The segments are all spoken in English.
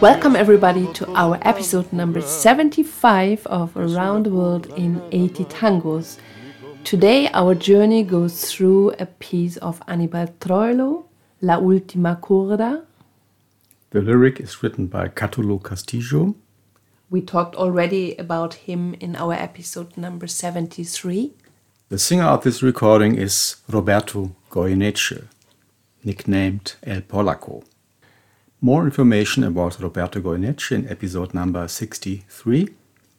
Welcome, everybody, to our episode number 75 of Around the World in 80 Tangos. Today, our journey goes through a piece of Anibal Troilo, La Última Curda. The lyric is written by Catulo Castillo. We talked already about him in our episode number 73. The singer of this recording is Roberto Goyeneche, nicknamed El Polaco. More information about Roberto Goyeneche in episode number 63.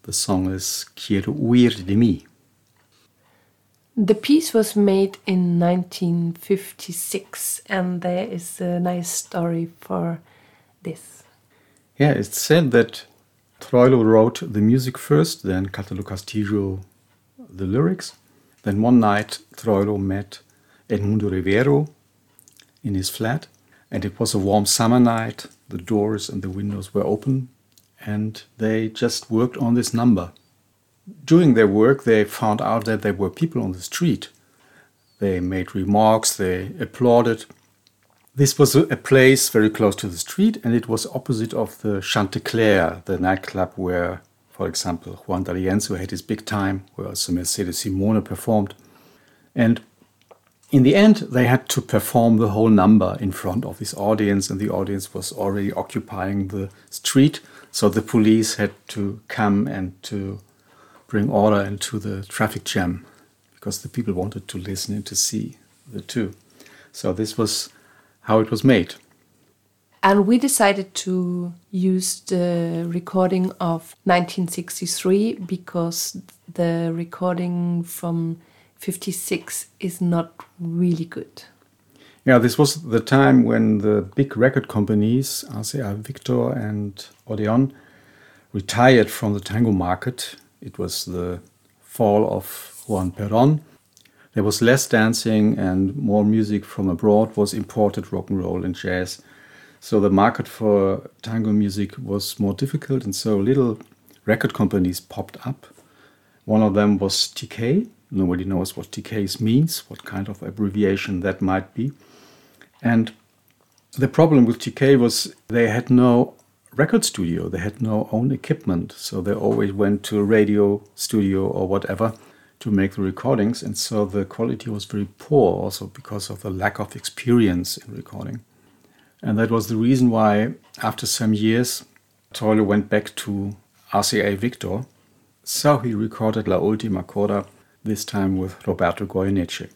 The song is Quiero huir de mí. The piece was made in 1956, and there is a nice story for this. Yeah, it's said that Troilo wrote the music first, then Catulo Castillo the lyrics. Then one night, Troilo met Edmundo Rivero in his flat, and it was a warm summer night. The doors and the windows were open, and they just worked on this number during their work, they found out that there were people on the street. They made remarks, they applauded. This was a place very close to the street, and it was opposite of the Chantecler, the nightclub where, for example, Juan D'Arienzo had his big time, where also Mercedes Simone performed. And in the end, they had to perform the whole number in front of this audience, and the audience was already occupying the street. So the police had to come and to bring order into the traffic jam because the people wanted to listen and to see the two. So this was how it was made. And we decided to use the recording of 1963 because the recording from 56 is not really good. Yeah, this was the time when the big record companies, RCA Victor and Odeon, retired from the tango market it was the fall of Juan Perón. There was less dancing and more music from abroad was imported, rock and roll and jazz. So the market for tango music was more difficult, and so little record companies popped up. One of them was TK. Nobody knows what TK means, what kind of abbreviation that might be. And the problem with TK was they had no record studio. They had no own equipment, so they always went to a radio studio or whatever to make the recordings, and so the quality was very poor also because of the lack of experience in recording. And that was the reason why, after some years, Troilo went back to RCA Victor. So he recorded La Última Curda, this time with Roberto Goyeneche.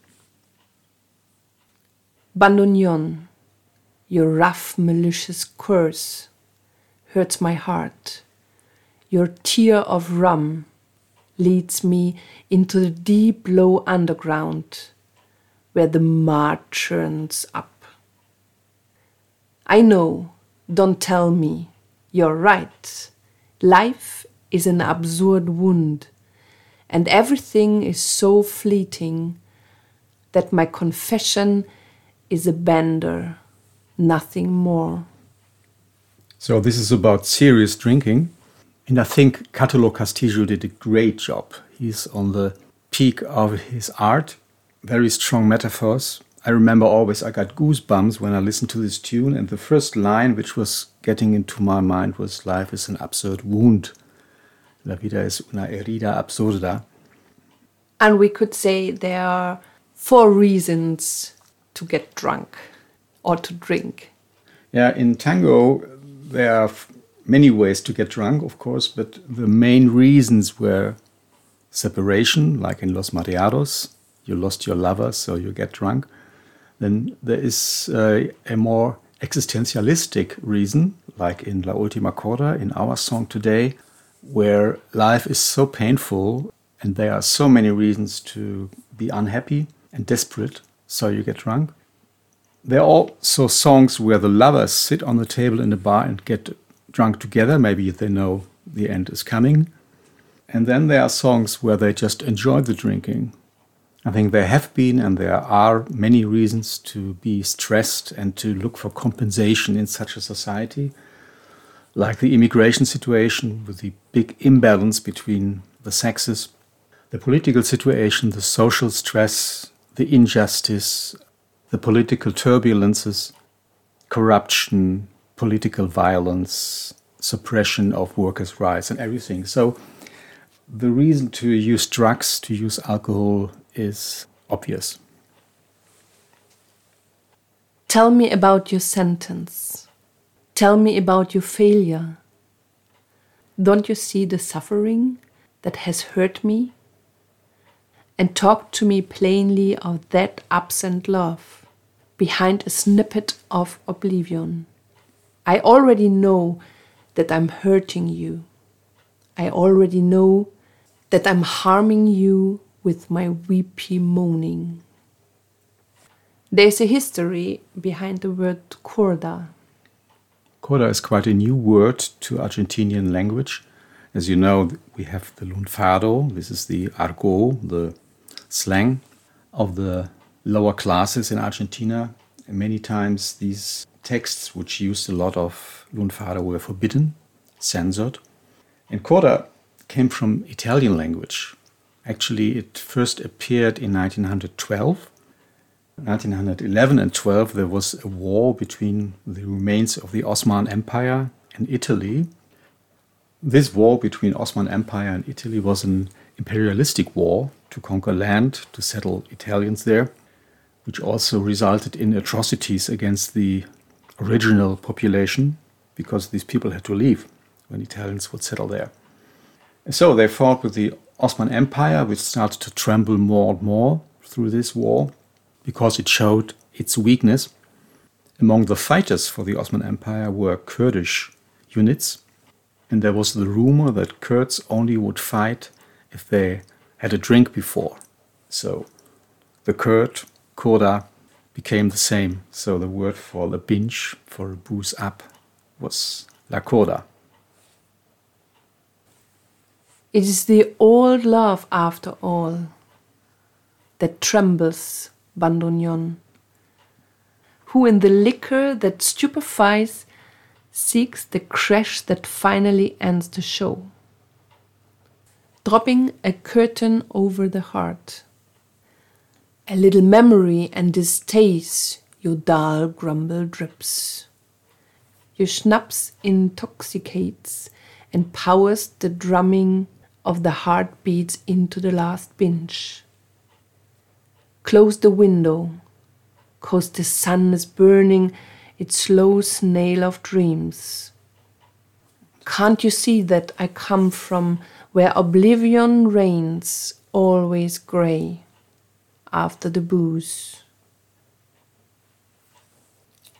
Bandoneon, your rough, malicious curse hurts my heart. Your tear of rum leads me into the deep low underground where the mud churns up. I know, don't tell me, you're right. Life is an absurd wound, and everything is so fleeting that my confession is a bender, nothing more. So this is about serious drinking. And I think Catulo Castillo did a great job. He's on the peak of his art, very strong metaphors. I remember always I got goosebumps when I listened to this tune, and the first line which was getting into my mind was Life is an absurd wound. La vida es una herida absurda. And we could say there are four reasons to get drunk or to drink. Yeah, in tango, there are many ways to get drunk, of course, but the main reasons were separation, like in Los Mareados, you lost your lover, so you get drunk. Then there is uh, a more existentialistic reason, like in La Última Curda, in our song today, where life is so painful and there are so many reasons to be unhappy and desperate, so you get drunk. There are also songs where the lovers sit on the table in a bar and get drunk together. Maybe they know the end is coming. And then there are songs where they just enjoy the drinking. I think there have been and there are many reasons to be stressed and to look for compensation in such a society, like the immigration situation with the big imbalance between the sexes, the political situation, the social stress, the injustice, the political turbulences, corruption, political violence, suppression of workers' rights, and everything. So the reason to use drugs, to use alcohol, is obvious. Tell me about your sentence. Tell me about your failure. Don't you see the suffering that has hurt me? And talk to me plainly of that absent love behind a snippet of oblivion. I already know that I'm hurting you. I already know that I'm harming you with my weepy moaning. There's a history behind the word curda. Curda is quite a new word to Argentinian language. As you know, we have the lunfardo, this is the argot, the slang of the lower classes in Argentina. And many times these texts, which used a lot of lunfardo, were forbidden, censored. And curda came from Italian language. Actually, it first appeared in 1912. 1911 and 12, there was a war between the remains of the Ottoman Empire and Italy. This war between Ottoman Empire and Italy was an imperialistic war to conquer land, to settle Italians there, which also resulted in atrocities against the original population because these people had to leave when Italians would settle there. So they fought with the Ottoman Empire, which started to tremble more and more through this war because it showed its weakness. Among the fighters for the Ottoman Empire were Kurdish units, and there was the rumor that Kurds only would fight if they had a drink before. So the Kurd, Korda, became the same. So the word for the binge, for a booze up, was La Curda. It is the old love, after all, that trembles, Bandoneon, who in the liquor that stupefies seeks the crash that finally ends the show, dropping a curtain over the heart. A little memory and distaste your dull grumble drips. Your schnapps intoxicates and powers the drumming of the heartbeats into the last binge. Close the window, cause the sun is burning its slow snail of dreams. Can't you see that I come from where oblivion reigns always grey after the booze?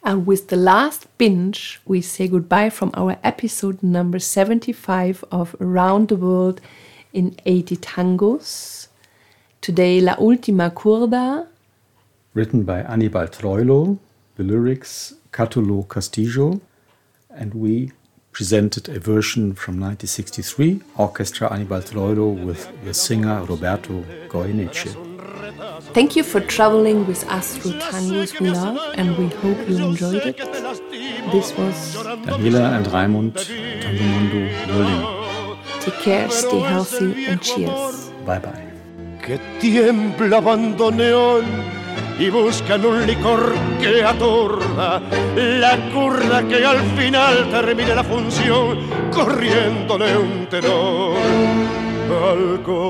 And with the last binge, we say goodbye from our episode number 75 of Around the World in 80 Tangos. Today, La Ultima Curda. Written by Anibal Troilo, the lyrics Catulo Castillo, and we presented a version from 1963, Orchestra Anibal Troilo with the singer Roberto Goyeneche. Thank you for traveling with us through tangos we love, and we hope you enjoyed it. This was Daniela and Raimund, Tango Mundo, Berlin. Take care, stay healthy, and cheers. Bye bye. Que tiembla bandoneón y buscan un licor que atorda la curda que al final termine la función corriéndole un tenor al corazón.